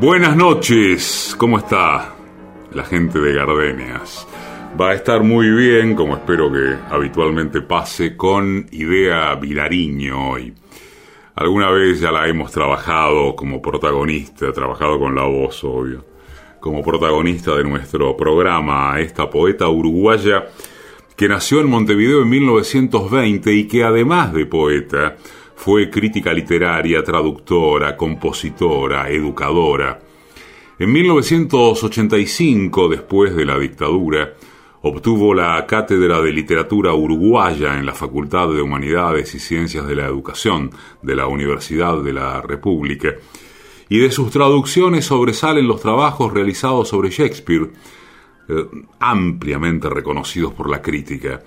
Buenas noches, ¿cómo está la gente de Gardenias? Va a estar muy bien, como espero que habitualmente pase, con Idea Vilariño hoy. Alguna vez ya la hemos trabajado como protagonista, trabajado con la voz, obvio, como protagonista de nuestro programa, esta poeta uruguaya que nació en Montevideo en 1920 y que además de poeta, fue crítica literaria, traductora, compositora, educadora. En 1985, después de la dictadura, obtuvo la Cátedra de Literatura Uruguaya en la Facultad de Humanidades y Ciencias de la Educación de la Universidad de la República, y de sus traducciones sobresalen los trabajos realizados sobre Shakespeare, eh, ampliamente reconocidos por la crítica.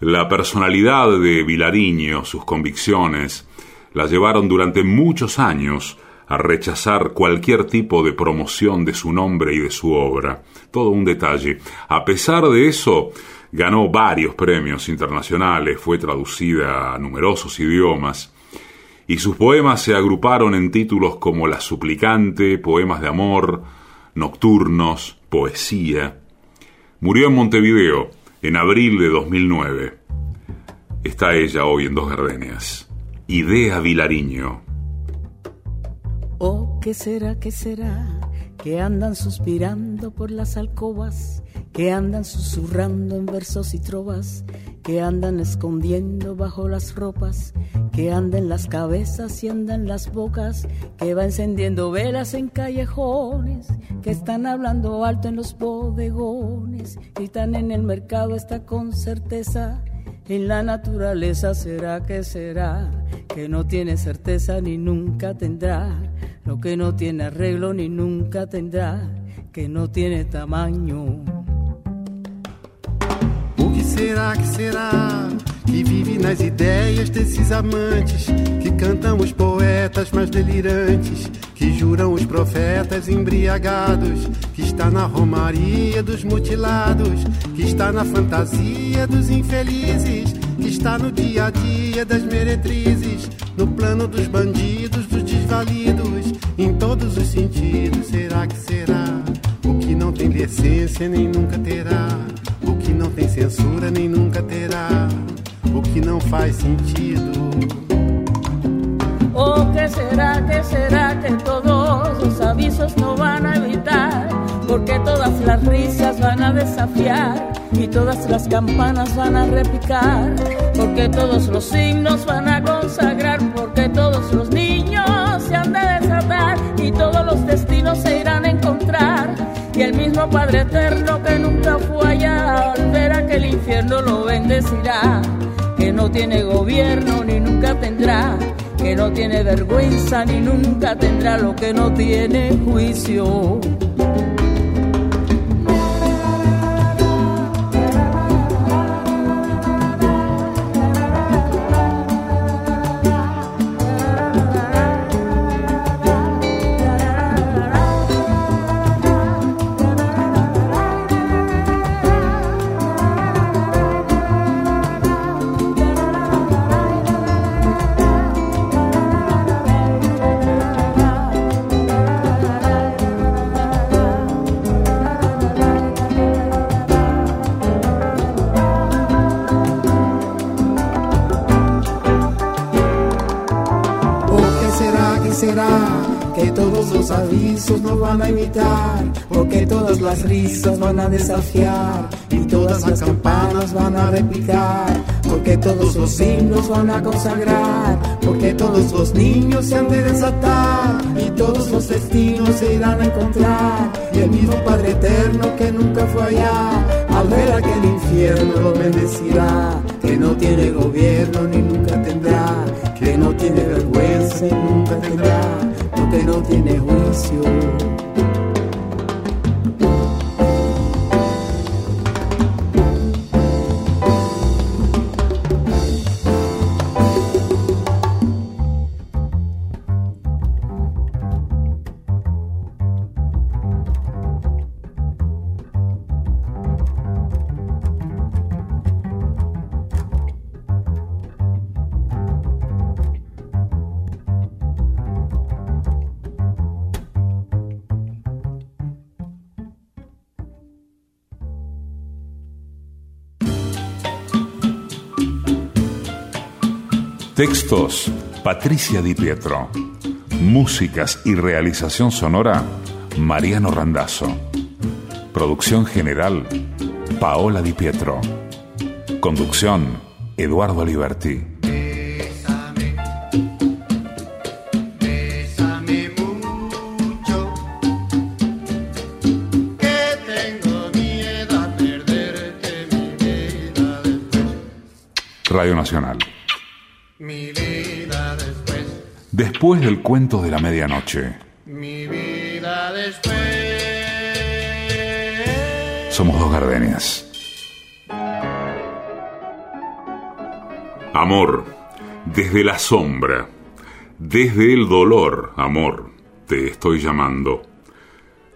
La personalidad de Vilariño, sus convicciones, la llevaron durante muchos años a rechazar cualquier tipo de promoción de su nombre y de su obra. Todo un detalle. A pesar de eso, ganó varios premios internacionales, fue traducida a numerosos idiomas, y sus poemas se agruparon en títulos como La Suplicante, Poemas de Amor, Nocturnos, Poesía. Murió en Montevideo en abril de 2009. Está ella hoy en Dos Gardenias. Idea Vilariño. Oh, ¿qué será, qué será? Que andan suspirando por las alcobas, que andan susurrando en versos y trovas, que andan escondiendo bajo las ropas, que andan las cabezas y andan las bocas, que va encendiendo velas en callejones, que están hablando alto en los bodegones, están en el mercado está con certeza. En la naturaleza será que será, que no tiene certeza ni nunca tendrá, lo que no tiene arreglo ni nunca tendrá, que no tiene tamaño. Será que será que vive nas ideias desses amantes que cantam os poetas mais delirantes, que juram os profetas embriagados, que está na romaria dos mutilados, que está na fantasia dos infelizes, que está no dia a dia das meretrizes, no plano dos bandidos, dos desvalidos, em todos os sentidos. Será que será o que não tem decência nem nunca terá? Que não tem censura nem nunca terá, o que não faz sentido. Oh, que será, que será que todos los avisos no van a evitar? Porque todas las risas van a desafiar y todas las campanas van a repicar. Porque todos los signos van a consagrar, porque todos los niños se han de desatar y todos los destinos se irán a encontrar y el mismo Padre Eterno que nunca infierno lo bendecirá, que no tiene gobierno ni nunca tendrá, que no tiene vergüenza ni nunca tendrá lo que no tiene juicio. A imitar, porque todas las risas van a desafiar y todas las campanas van a replicar, porque todos los himnos van a consagrar, porque todos los niños se han de desatar y todos los destinos se irán a encontrar y el mismo Padre Eterno que nunca fue allá, al ver aquel infierno lo bendecirá, que no tiene gobierno ni nunca tendrá, que no tiene vergüenza y nunca tendrá que no tiene juicio. Textos, Patricia Di Pietro. Músicas y realización sonora, Mariano Randazzo. Producción general, Paola Di Pietro. Conducción, Eduardo Liberti. Radio Nacional. Después. Del cuento de la medianoche. Mi vida después. Somos dos gardenias. Amor, desde la sombra, desde el dolor, amor, te estoy llamando.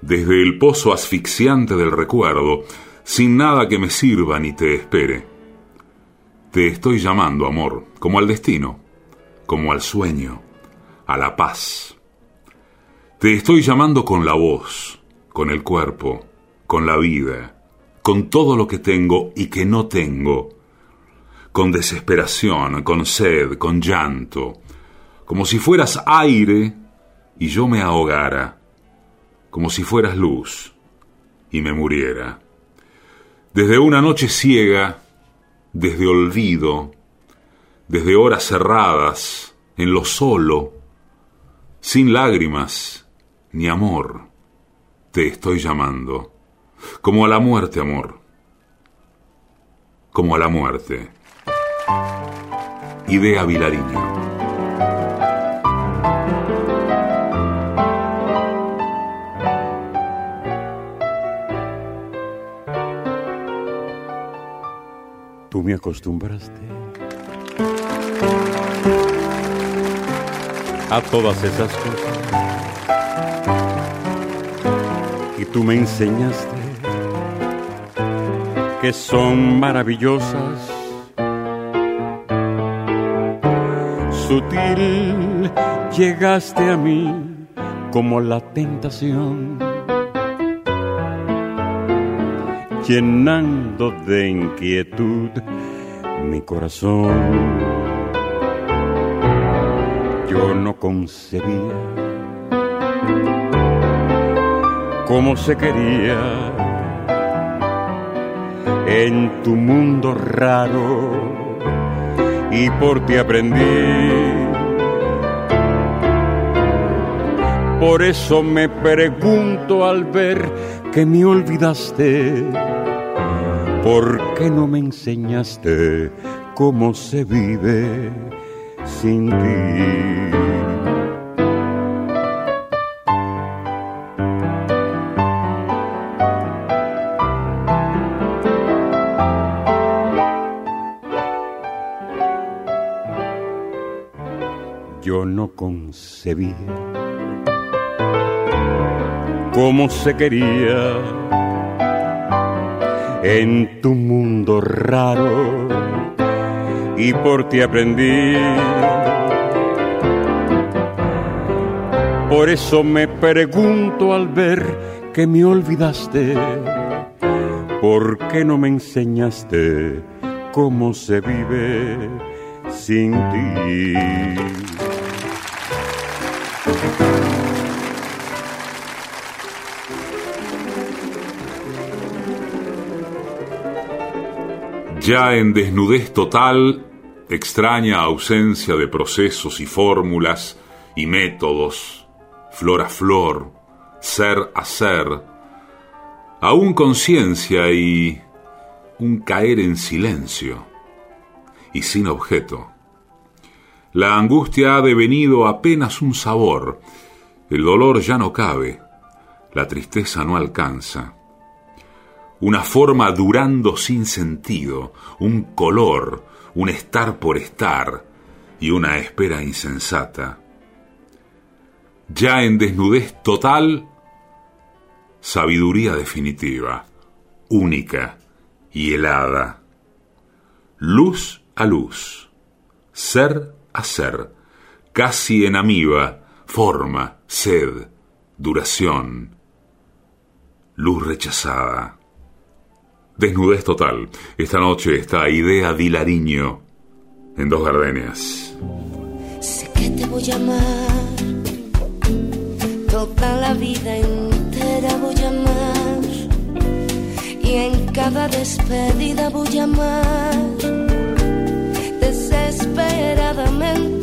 Desde el pozo asfixiante del recuerdo, sin nada que me sirva ni te espere te estoy llamando, amor, como al destino, como al sueño, a la paz. Te estoy llamando con la voz, con el cuerpo, con la vida, con todo lo que tengo y que no tengo, con desesperación, con sed, con llanto, como si fueras aire y yo me ahogara, como si fueras luz y me muriera. Desde una noche ciega, desde olvido, desde horas cerradas, en lo solo, sin lágrimas ni amor, te estoy llamando, como a la muerte, amor, como a la muerte. Idea Vilariño. Tú me acostumbraste a todas esas cosas y tú me enseñaste que son maravillosas. Sutil llegaste a mí como la tentación llenando de inquietud mi corazón. Yo no concebía cómo se quería. En tu mundo raro. Y por ti aprendí. Por eso me pregunto al ver que me olvidaste. ¿Por qué no me enseñaste cómo se vive Yo no concebía cómo se quería en tu mundo raro y por ti aprendí. Por eso me pregunto al ver que me olvidaste, ¿por qué no me enseñaste cómo se vive sin ti? Ya en desnudez total, extraña ausencia de procesos y fórmulas y métodos, flor a flor, ser a ser, aún conciencia y un caer en silencio y sin objeto. La angustia ha devenido apenas un sabor, el dolor ya no cabe, la tristeza no alcanza una forma durando sin sentido, un color, un estar por estar y una espera insensata. Ya en desnudez total, sabiduría definitiva, única y helada. Luz a luz, ser a ser, casi en amiba, forma, sed, duración, luz rechazada Desnudez total. Esta noche está Idea Dilariño en dos gardenias. Sé que te voy a amar, toda la vida entera voy a amar, y en cada despedida voy a amar, desesperadamente,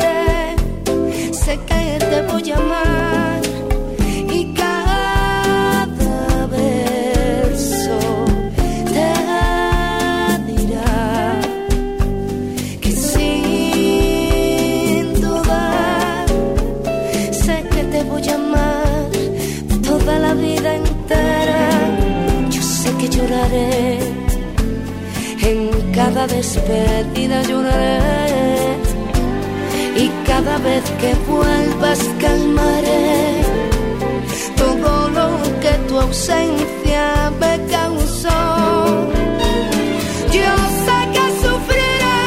despedida lloraré y cada vez que vuelvas calmaré todo lo que tu ausencia me causó. Yo sé que sufriré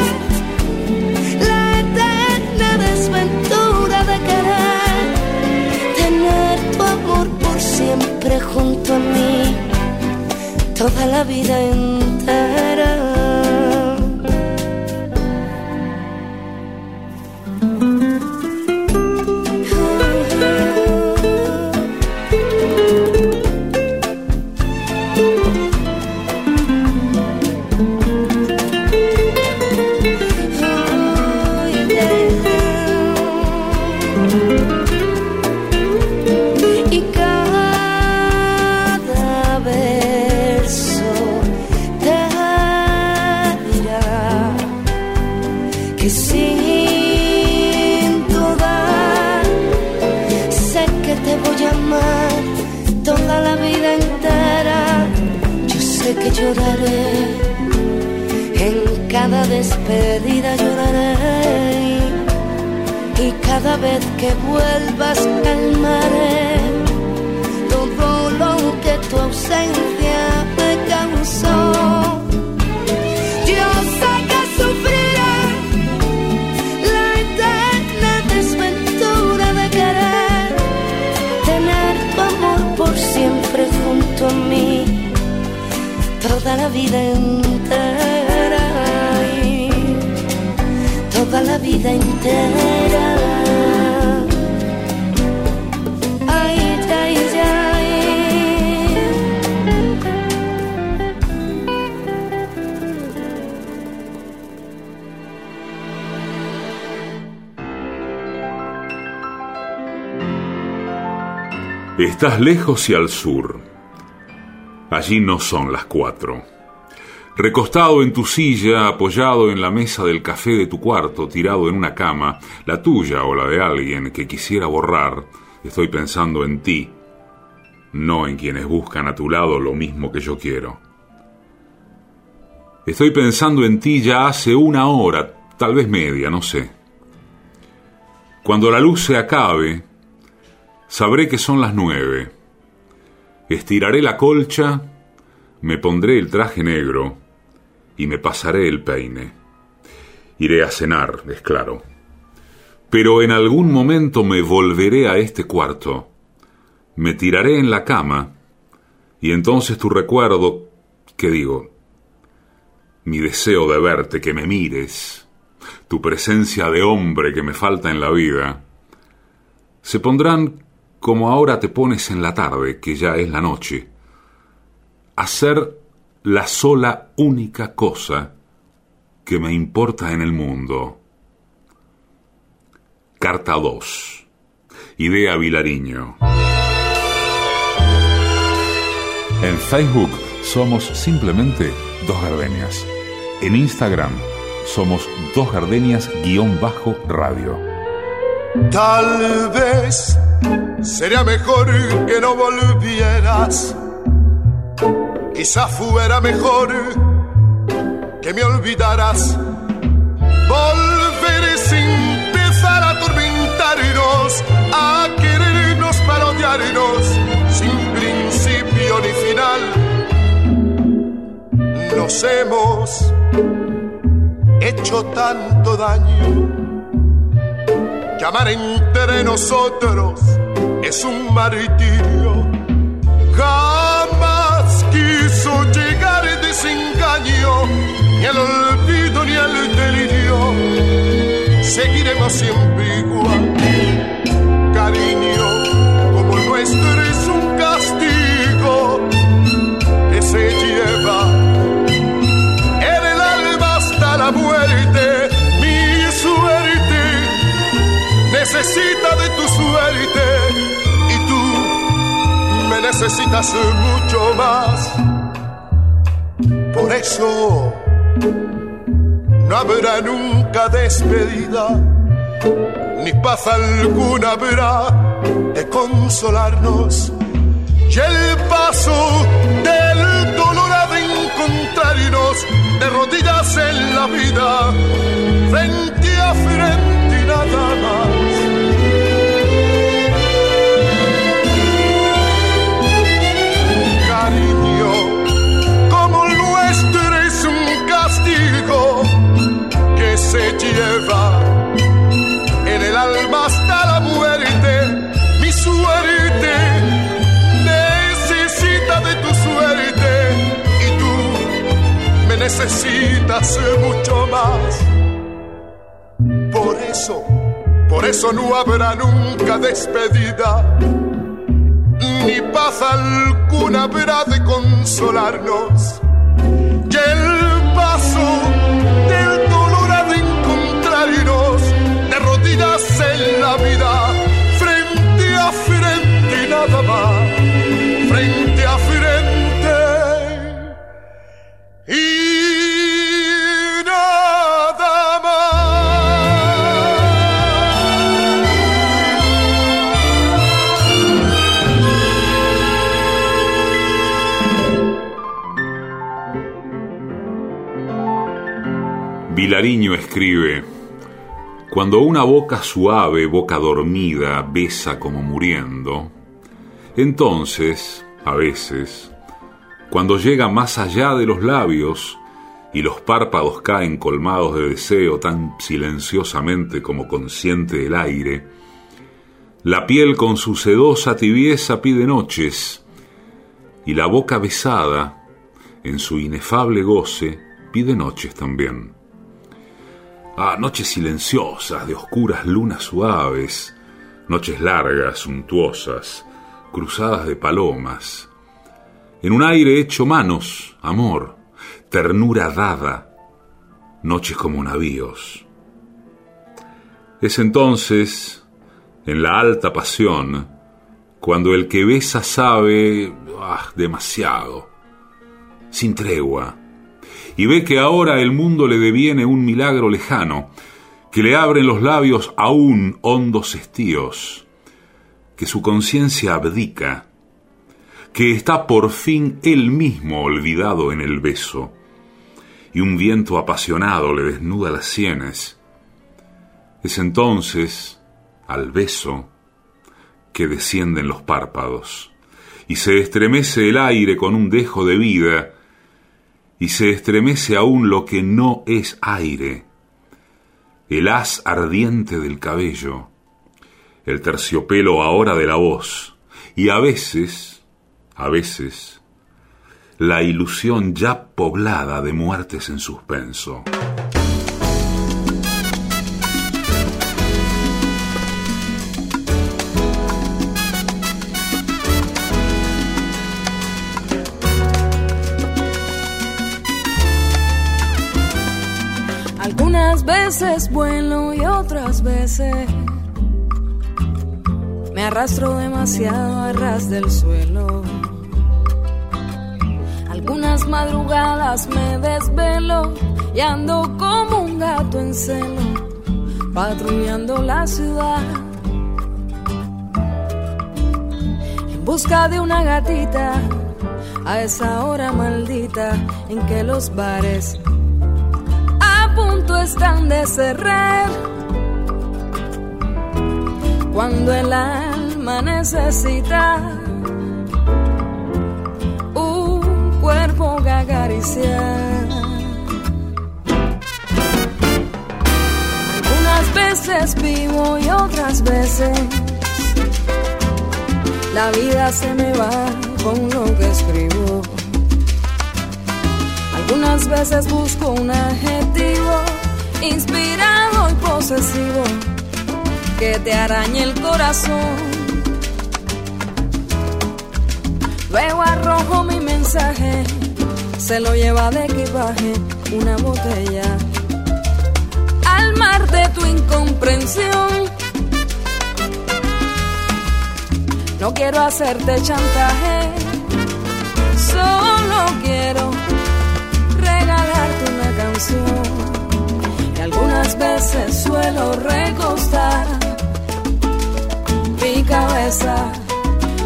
la eterna desventura de querer tener tu amor por siempre junto a mí toda la vida entera. Despedida lloraré y cada vez que vuelvas calmaré todo lo que tu ausencia me causó. Yo sé que sufriré la eterna desventura de querer tener tu amor por siempre junto a mí toda la vida entera vida entera. Estás lejos y al sur. Allí no son las cuatro. Recostado en tu silla, apoyado en la mesa del café de tu cuarto, tirado en una cama, la tuya o la de alguien que quisiera borrar, estoy pensando en ti, no en quienes buscan a tu lado lo mismo que yo quiero. Estoy pensando en ti ya hace una hora, tal vez media, no sé. Cuando la luz se acabe, sabré que son las nueve. Estiraré la colcha, me pondré el traje negro, y me pasaré el peine. Iré a cenar, es claro. Pero en algún momento me volveré a este cuarto, me tiraré en la cama, y entonces tu recuerdo, ¿qué digo? Mi deseo de verte, que me mires, tu presencia de hombre que me falta en la vida, se pondrán como ahora te pones en la tarde, que ya es la noche, a ser la sola única cosa que me importa en el mundo. Carta 2. Idea Vilariño. En Facebook somos simplemente Dos Gardenias. En Instagram somos Dos Gardenias-radio. Tal vez sería mejor que no volvieras Quizá fuera mejor que me olvidaras. Volver sin empezar a atormentarnos, a querernos para odiarnos, sin principio ni final. Nos hemos hecho tanto daño que amar entre nosotros es un martirio quiso llegar desengaño, ni el olvido ni el delirio alma siempre igual. Cariño como nuestro es un castigo que se lleva en el alma hasta la muerte. Mi suerte necesita de tu suerte y tú me necesitas mucho más. Por eso no habrá nunca despedida, ni paz alguna habrá de consolarnos. Y el paso del dolor ha de encontrarnos de rodillas en la vida, frente a frente y nada más. Necesitas mucho más. Por eso, por eso no habrá nunca despedida, ni paz alguna habrá de consolarnos. Y el paso del dolor ha de encontrarnos de rodillas en la vida, Vilariño escribe, Cuando una boca suave, boca dormida, besa como muriendo, entonces, a veces, cuando llega más allá de los labios y los párpados caen colmados de deseo tan silenciosamente como consciente del aire, la piel con su sedosa tibieza pide noches y la boca besada, en su inefable goce, pide noches también. Ah, noches silenciosas, de oscuras lunas suaves, noches largas, suntuosas, cruzadas de palomas, en un aire hecho manos, amor, ternura dada, noches como navíos. Es entonces, en la alta pasión, cuando el que besa sabe, ah, demasiado, sin tregua, y ve que ahora el mundo le deviene un milagro lejano, que le abren los labios aún hondos estíos, que su conciencia abdica, que está por fin él mismo olvidado en el beso, y un viento apasionado le desnuda las sienes. Es entonces, al beso, que descienden los párpados, y se estremece el aire con un dejo de vida, y se estremece aún lo que no es aire, el haz ardiente del cabello, el terciopelo ahora de la voz, y a veces, a veces, la ilusión ya poblada de muertes en suspenso. Veces vuelo y otras veces me arrastro demasiado a ras del suelo. Algunas madrugadas me desvelo y ando como un gato en celo, patrullando la ciudad. En busca de una gatita a esa hora maldita en que los bares a punto están de cerrar. Cuando el alma necesita un cuerpo que acariciar. Algunas veces vivo y otras veces la vida se me va con lo que escribo. Algunas veces busco un adjetivo inspirado y posesivo que te arañe el corazón. Luego arrojo mi mensaje, se lo lleva de equipaje una botella. Al mar de tu incomprensión, no quiero hacerte chantaje, solo quiero regalarte una canción. Algunas veces suelo recostar mi cabeza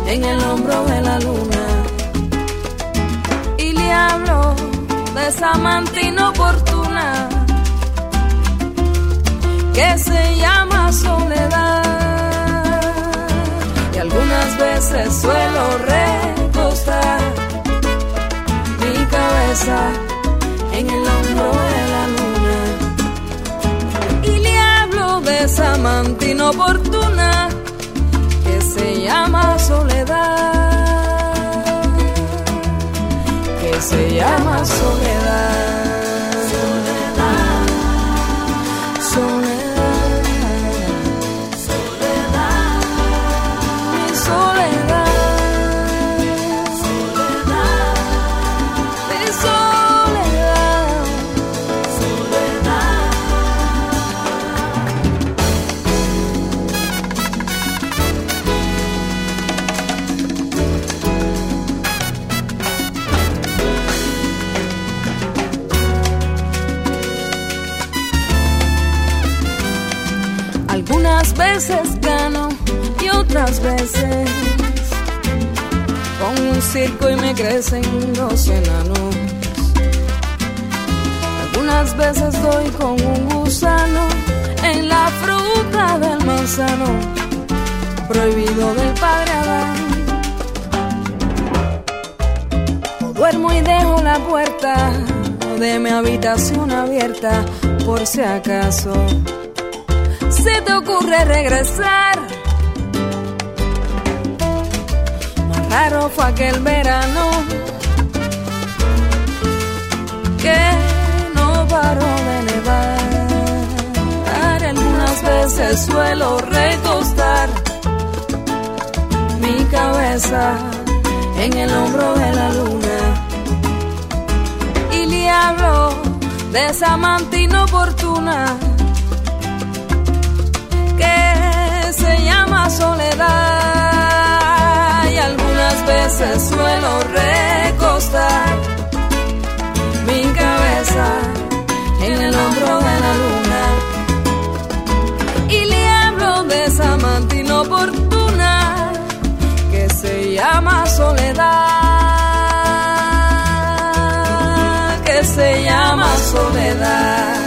en el hombro de la luna. Y le hablo de esa amante inoportuna que se llama soledad. Y algunas veces suelo recostar mi cabeza amante inoportuna se llama soledad, que se llama soledad. Veces gano y otras veces con un circo y me crecen los enanos. Algunas veces doy con un gusano en la fruta del manzano, prohibido del padre Adán. duermo y dejo la puerta de mi habitación abierta por si acaso te ocurre regresar. Más raro fue aquel verano que no paró de nevar. Algunas veces suelo recostar mi cabeza en el hombro de la luna y le hablo de esa amante inoportuna soledad y algunas veces suelo recostar mi cabeza en el hombro de la luna. Y le hablo de esa amante inoportuna que se llama soledad que se llama soledad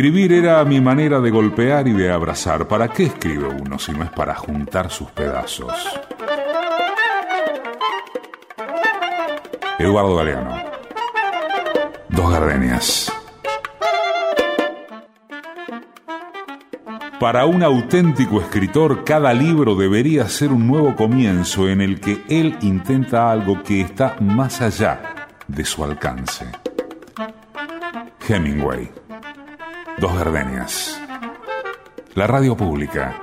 Escribir era mi manera de golpear y de abrazar. ¿Para qué escribe uno si no es para juntar sus pedazos? Eduardo Galeano. Dos gardenias. Para un auténtico escritor, cada libro debería ser un nuevo comienzo en el que él intenta algo que está más allá de su alcance. Hemingway. Dos Gardenias. La radio pública.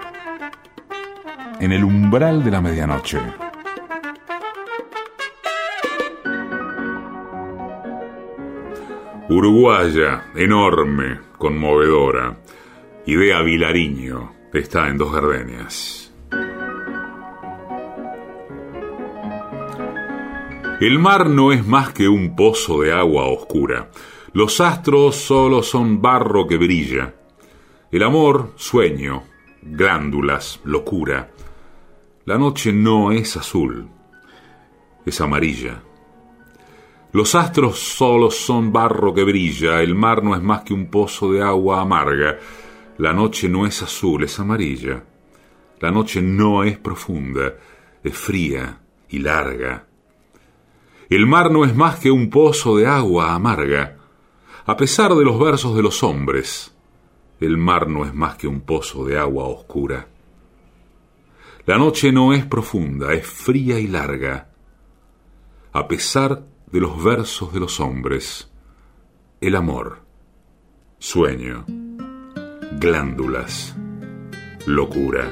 En el umbral de la medianoche. Uruguaya, enorme, conmovedora. Idea Vilariño. Está en Dos Gardenias. El mar no es más que un pozo de agua oscura los astros solo son barro que brilla. El amor, sueño, glándulas, locura. La noche no es azul, es amarilla. Los astros solo son barro que brilla, el mar no es más que un pozo de agua amarga. La noche no es azul, es amarilla. La noche no es profunda, es fría y larga. El mar no es más que un pozo de agua amarga. A pesar de los versos de los hombres, el mar no es más que un pozo de agua oscura. La noche no es profunda, es fría y larga. A pesar de los versos de los hombres, el amor, sueño, glándulas, locura.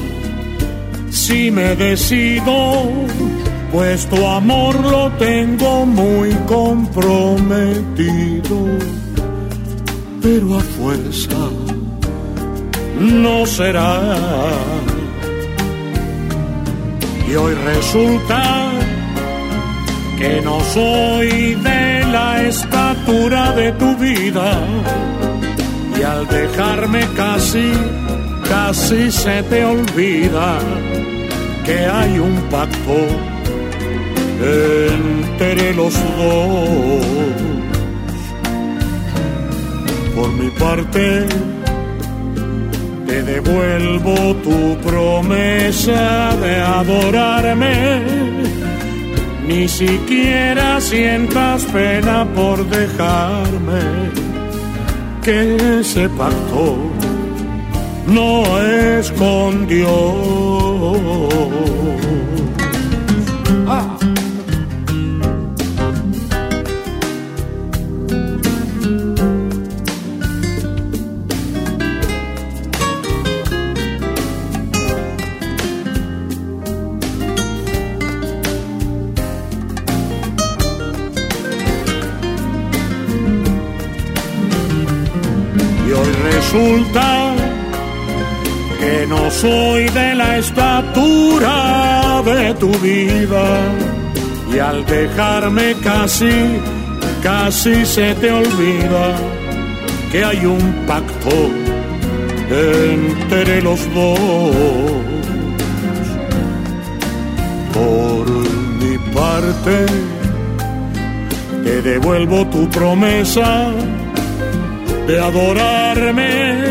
si me decido, pues tu amor lo tengo muy comprometido, pero a fuerza no será. Y hoy resulta que no soy de la estatura de tu vida. Y al dejarme casi, casi se te olvida que hay un pacto entre los dos. Por mi parte, te devuelvo tu promesa de adorarme. Ni siquiera sientas pena por dejarme que ese pacto no es con Ah. Y hoy resulta soy de la estatura de tu vida y al dejarme casi, casi se te olvida que hay un pacto entre los dos. Por mi parte, te devuelvo tu promesa de adorarme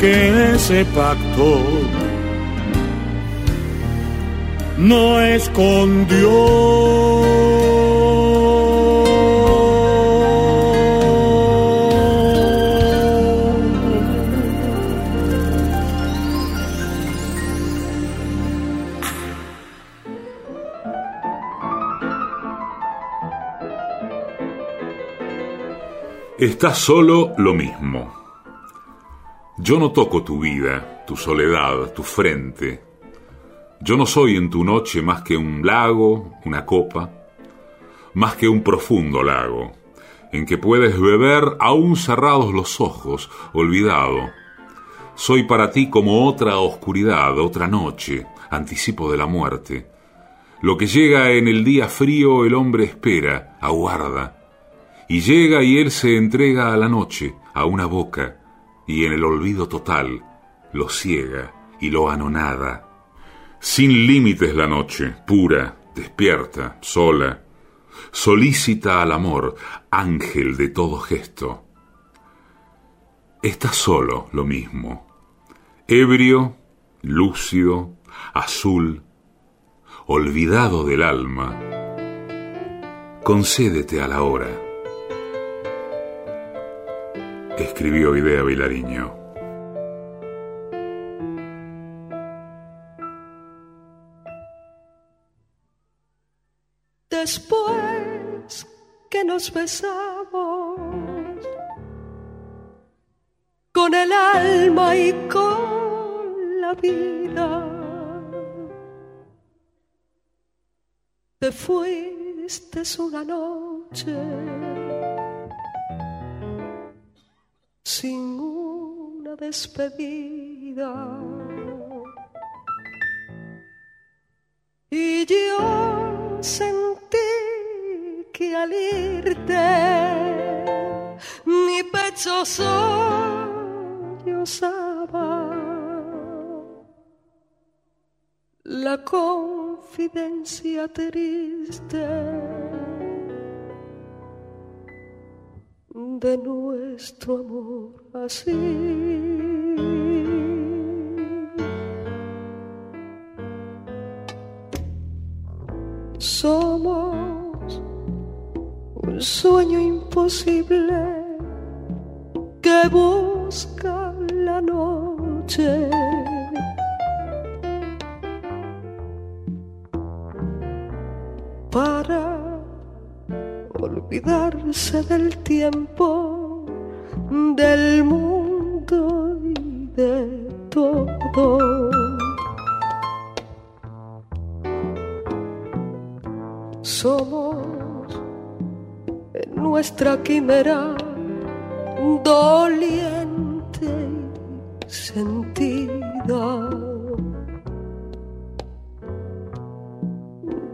que ese pacto no es con Dios. Está solo lo mismo. Yo no toco tu vida, tu soledad, tu frente. Yo no soy en tu noche más que un lago, una copa, más que un profundo lago, en que puedes beber aún cerrados los ojos, olvidado. Soy para ti como otra oscuridad, otra noche, anticipo de la muerte. Lo que llega en el día frío el hombre espera, aguarda. Y llega y él se entrega a la noche, a una boca y en el olvido total lo ciega y lo anonada. Sin límites la noche, pura, despierta, sola, solícita al amor, ángel de todo gesto. Está solo lo mismo, ebrio, lúcido, azul, olvidado del alma. Concédete a la hora. Escribió Idea Vilariño. Después que nos besamos con el alma y con la vida, te fuiste una noche sin una despedida. Y yo sentí que al irte mi pecho sollozaba la confidencia triste de nuestro amor así. Somos un sueño imposible que busca la noche. Para olvidarse del tiempo, del mundo y de todo. Somos en nuestra quimera doliente y sentida.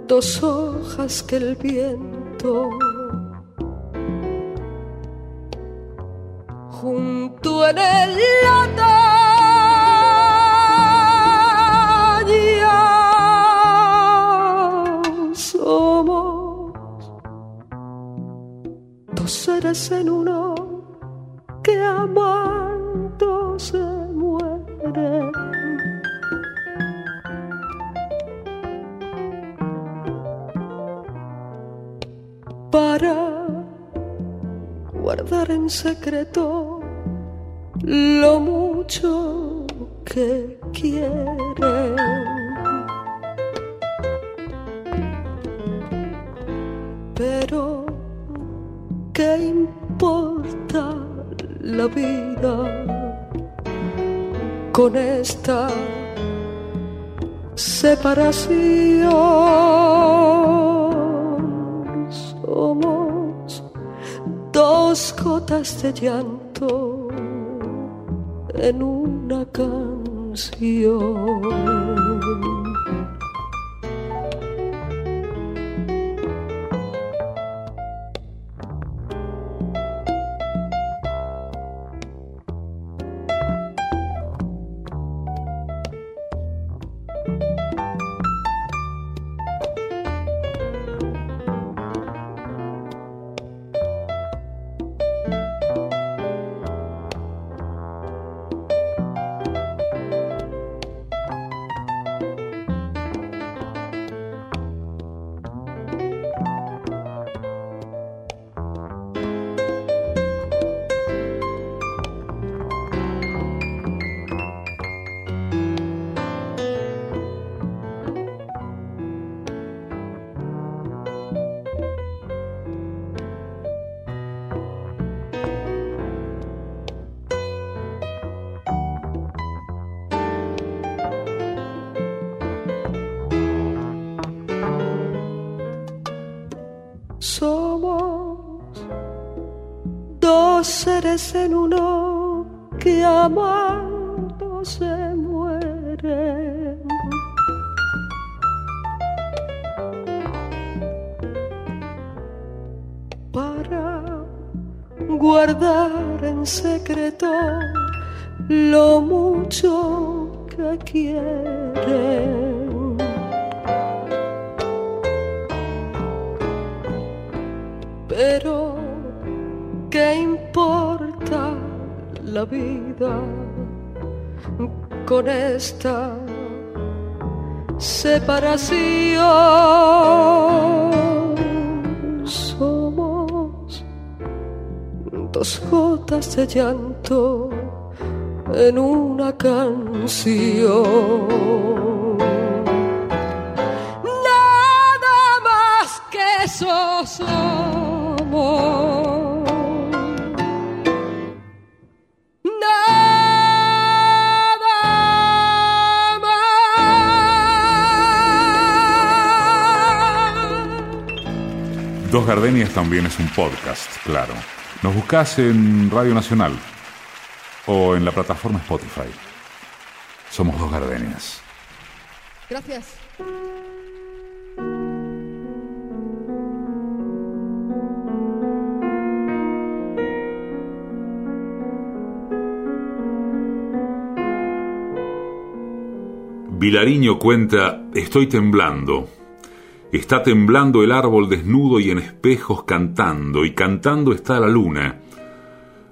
Dos hojas que el viento en el somos dos seres en uno que amando se mueren. Para guardar en secreto lo mucho que quieren. Pero, ¿qué importa la vida con esta separación? Somos dos gotas de llanto en una canción. En uno que amando se mueren. Para guardar en secreto lo mucho que quieren. Vida con esta separación? Somos dos gotas de llanto en una canción. Gardenias también es un podcast, claro. Nos buscas en Radio Nacional o en la plataforma Spotify. Somos Dos Gardenias. Gracias. Vilariño cuenta, estoy temblando. Está temblando el árbol desnudo y en espejos cantando, y cantando está la luna,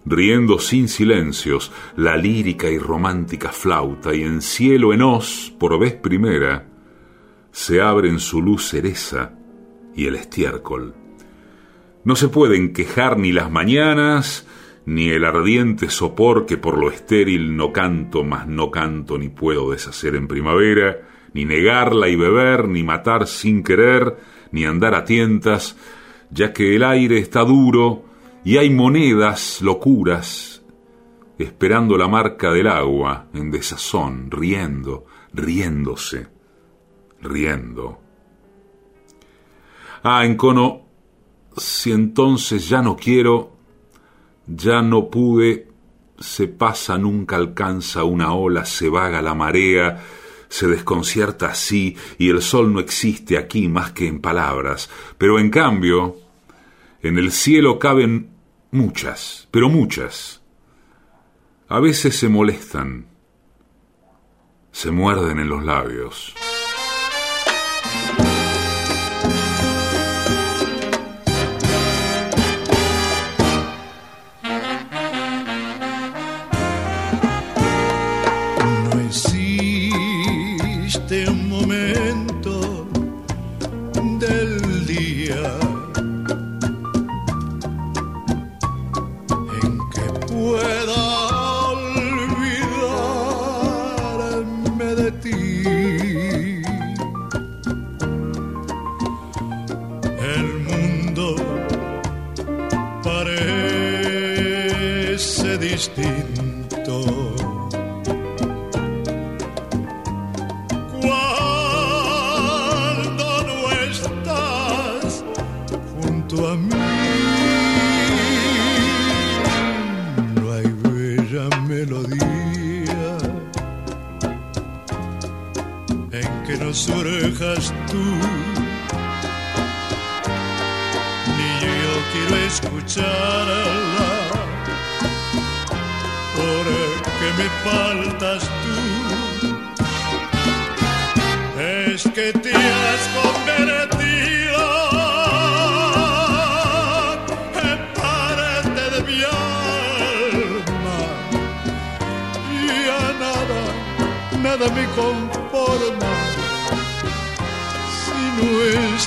riendo sin silencios la lírica y romántica flauta, y en cielo en os, por vez primera, se abren su luz cereza y el estiércol. No se pueden quejar ni las mañanas, ni el ardiente sopor que por lo estéril no canto, mas no canto ni puedo deshacer en primavera, ni negarla y beber, ni matar sin querer, ni andar a tientas, ya que el aire está duro y hay monedas, locuras, esperando la marca del agua, en desazón, riendo, riéndose, riendo. Ah, encono, si entonces ya no quiero, ya no pude, se pasa, nunca alcanza una ola, se vaga la marea, se desconcierta así y el sol no existe aquí más que en palabras, pero en cambio, en el cielo caben muchas, pero muchas. A veces se molestan, se muerden en los labios.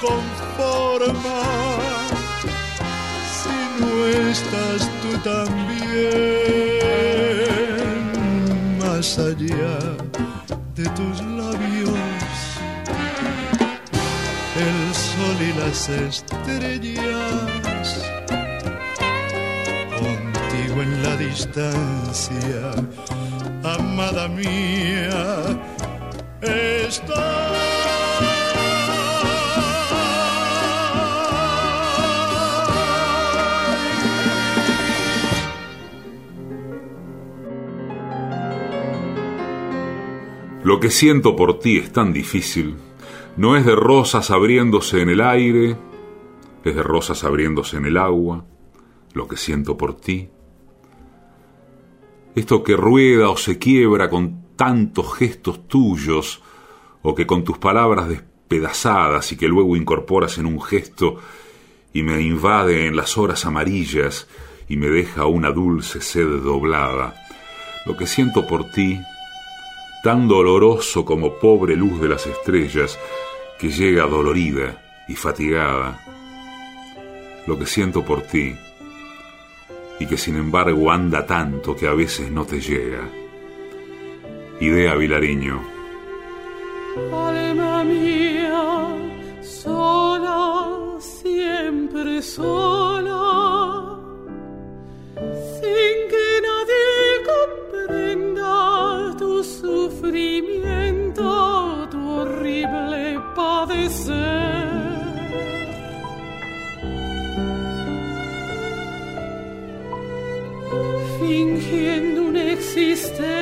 forma si no estás tú también más allá de tus labios el sol y las estrellas contigo en la distancia amada mía estoy Lo que siento por ti es tan difícil. No es de rosas abriéndose en el aire, es de rosas abriéndose en el agua. Lo que siento por ti. Esto que rueda o se quiebra con tantos gestos tuyos, o que con tus palabras despedazadas y que luego incorporas en un gesto y me invade en las horas amarillas y me deja una dulce sed doblada. Lo que siento por ti tan doloroso como pobre luz de las estrellas que llega dolorida y fatigada. Lo que siento por ti y que sin embargo anda tanto que a veces no te llega. Idea Vilariño. Alma mía, sola, siempre sola, sin que sufrimiento, tu horrible padecer. Fingiendo una existencia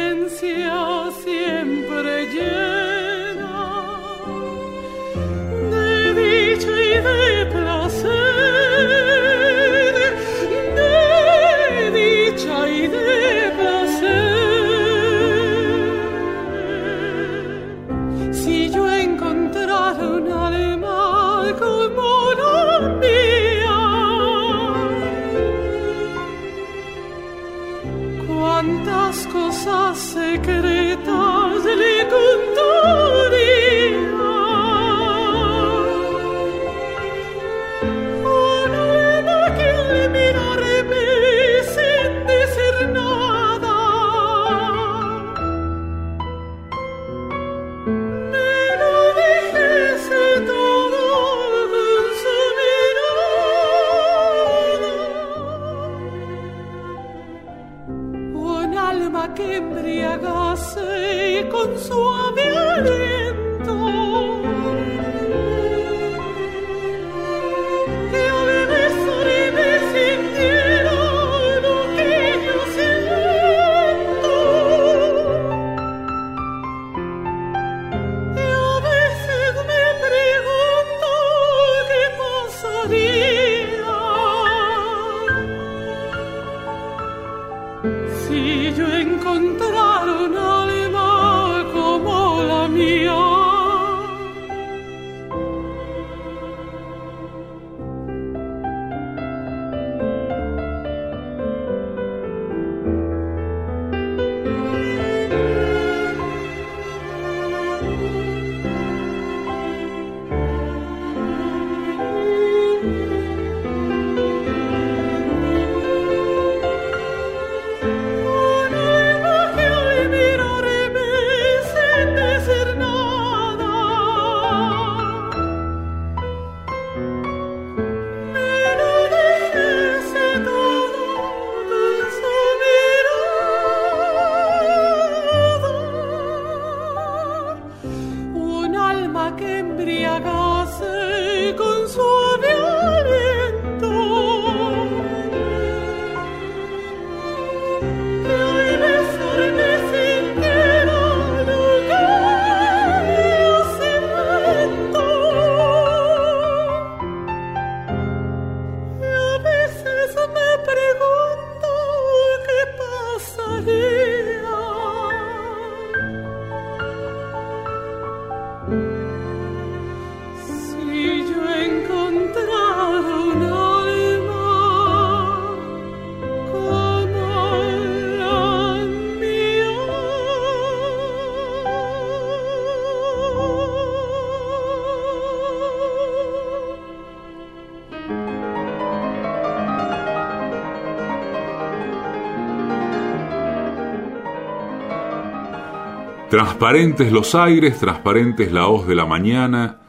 Transparentes los aires, transparentes la hoz de la mañana,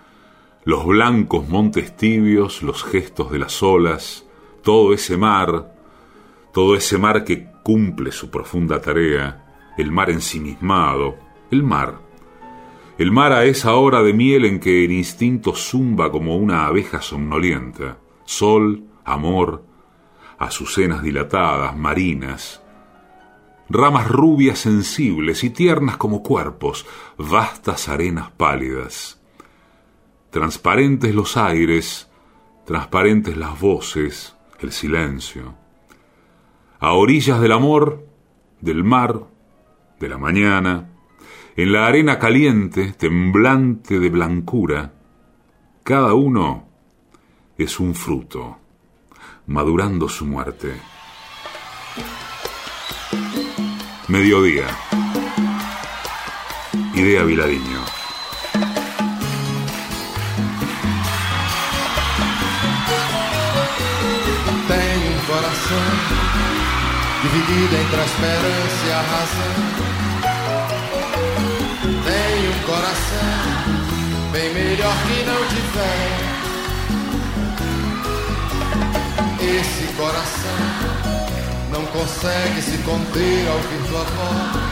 los blancos montes tibios, los gestos de las olas, todo ese mar, todo ese mar que cumple su profunda tarea, el mar ensimismado, el mar. El mar a esa hora de miel en que el instinto zumba como una abeja somnolienta, sol, amor, azucenas dilatadas, marinas, ramas rubias sensibles y tiernas como cuerpos, vastas arenas pálidas. Transparentes los aires, transparentes las voces, el silencio. A orillas del amor, del mar, de la mañana, en la arena caliente, temblante de blancura, cada uno es un fruto, madurando su muerte. Mediodía. Idea Viladiño. Tenho um coração dividido entre a esperança e a razão. Tenho um coração bem melhor que não tiver. Esse coração não consegue se conter ao ouvir tua voz.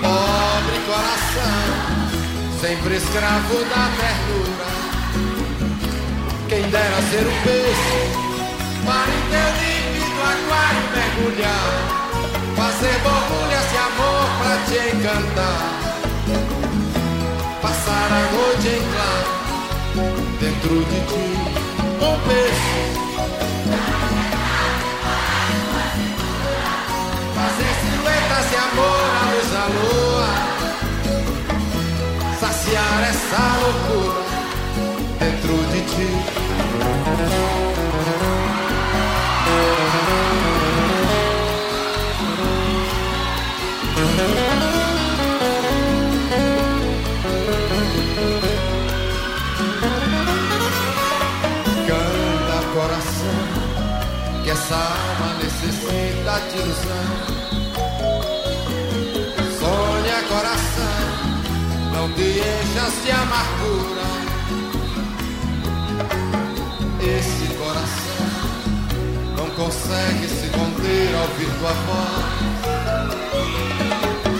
Pobre coração, sempre escravo da ternura. Quem dera ser um peixe, para em teu límpido aquário mergulhar. Fazer borbulhas de amor pra te encantar. Passar a noite em claro, dentro de ti, um peixe de ilusão não te enchas de amargura. Esse coração não consegue se conter ao ouvir tua voz.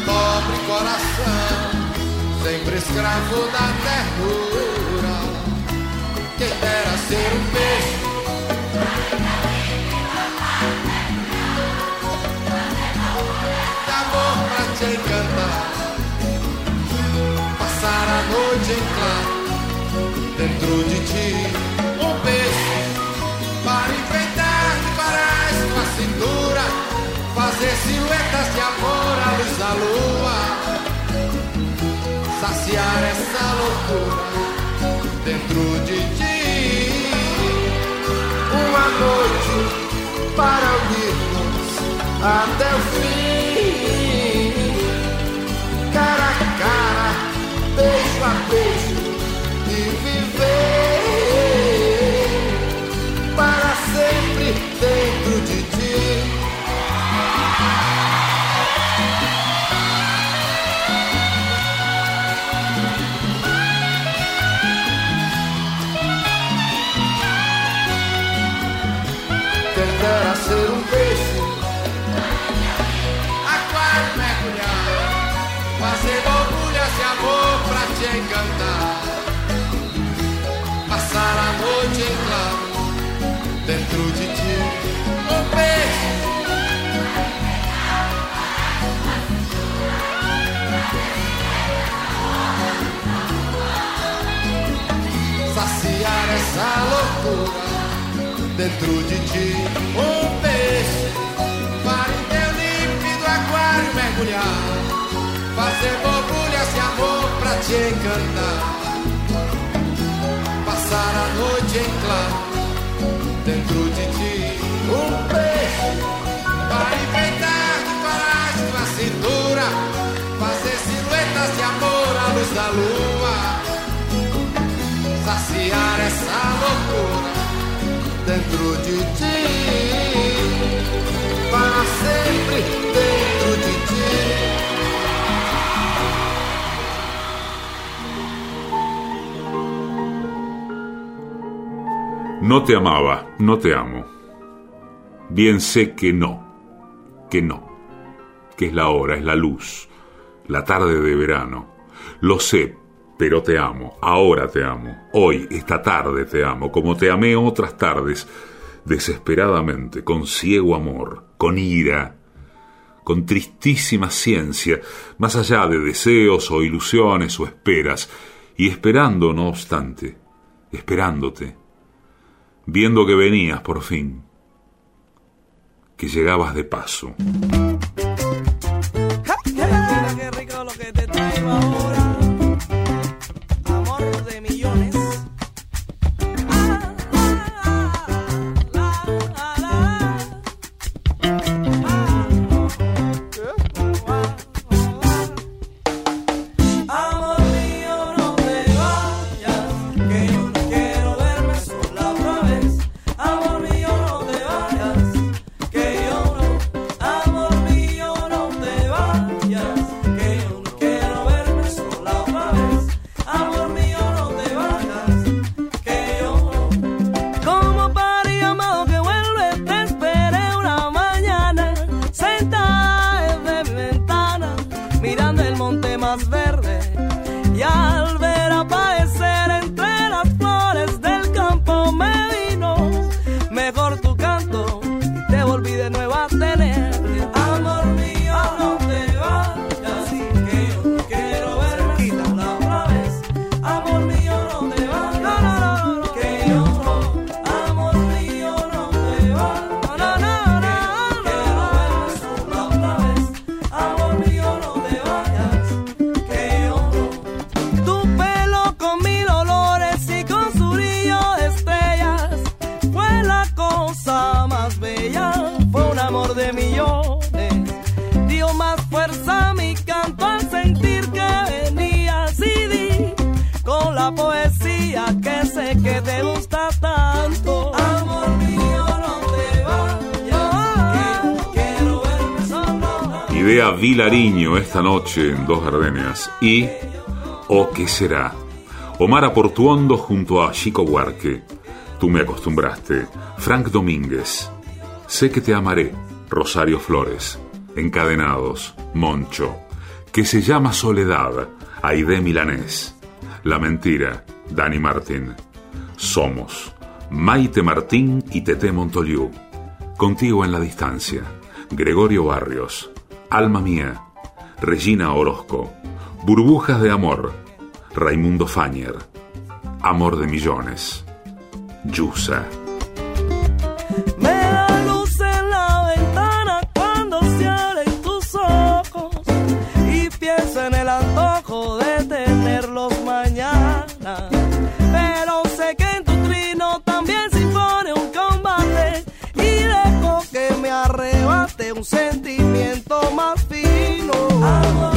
Pobre coração, sempre escravo da ternura. Quem dera ser um peixe. Passar a noite em claro dentro de ti. Um beijo para enfeitar de parais tua cintura, fazer silhuetas de amor à luz da lua, saciar essa loucura dentro de ti. Uma noite para unirmos até o fim, Te amaba, no te amo. Bien sé que no, que no, que es la hora, es la luz, la tarde de verano. Lo sé, pero te amo, ahora te amo, hoy, esta tarde te amo, como te amé otras tardes, desesperadamente, con ciego amor, con ira, con tristísima ciencia, más allá de deseos o ilusiones o esperas, y esperando, no obstante, esperándote, viendo que venías por fin, que llegabas de paso. Idea Vilariño esta noche en Dos Gardenias y ¿O qué será? Omar Aportuondo junto a Chico Huarque. Tú me acostumbraste. Frank Domínguez. Sé que te amaré. Rosario Flores. Encadenados. Moncho. Que se llama Soledad. Aide Milanés. La mentira. Dani Martín. Somos. Maite Martín y Tete Montoliu. Contigo en la distancia. Gregorio Barrios. Alma Mía, Regina Orozco, Burbujas de Amor, Raimundo Fañer, Amor de Millones, Yusa. Un sentimiento más fino.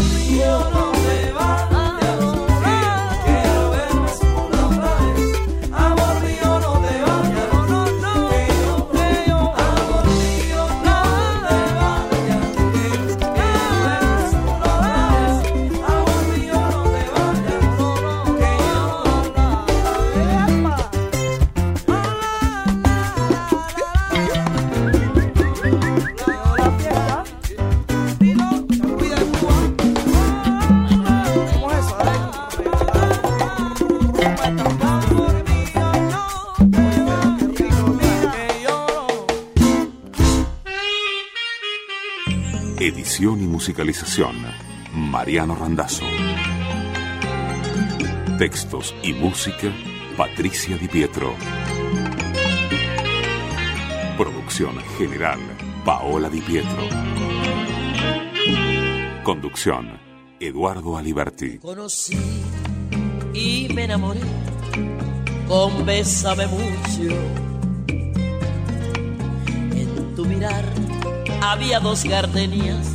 Edición y musicalización, Mariano Randazzo. Textos y música, Patricia Di Pietro. Producción general, Paola Di Pietro. Conducción, Eduardo Aliberti. Conocí y me enamoré con Bésame mucho. En tu mirar había dos gardenias